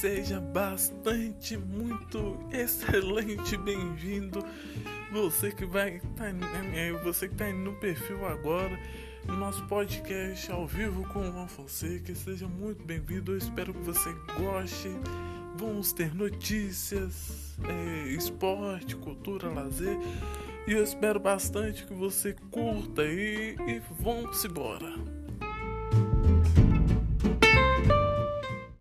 seja bastante, muito excelente bem-vindo. Você que vai tá, né, você que tá no perfil agora, no nosso podcast ao vivo com o Juan Fonseca, seja muito bem-vindo. Eu espero que você goste. Vamos ter notícias, é, esporte, cultura, lazer. E eu espero bastante que você curta e, e vamos embora.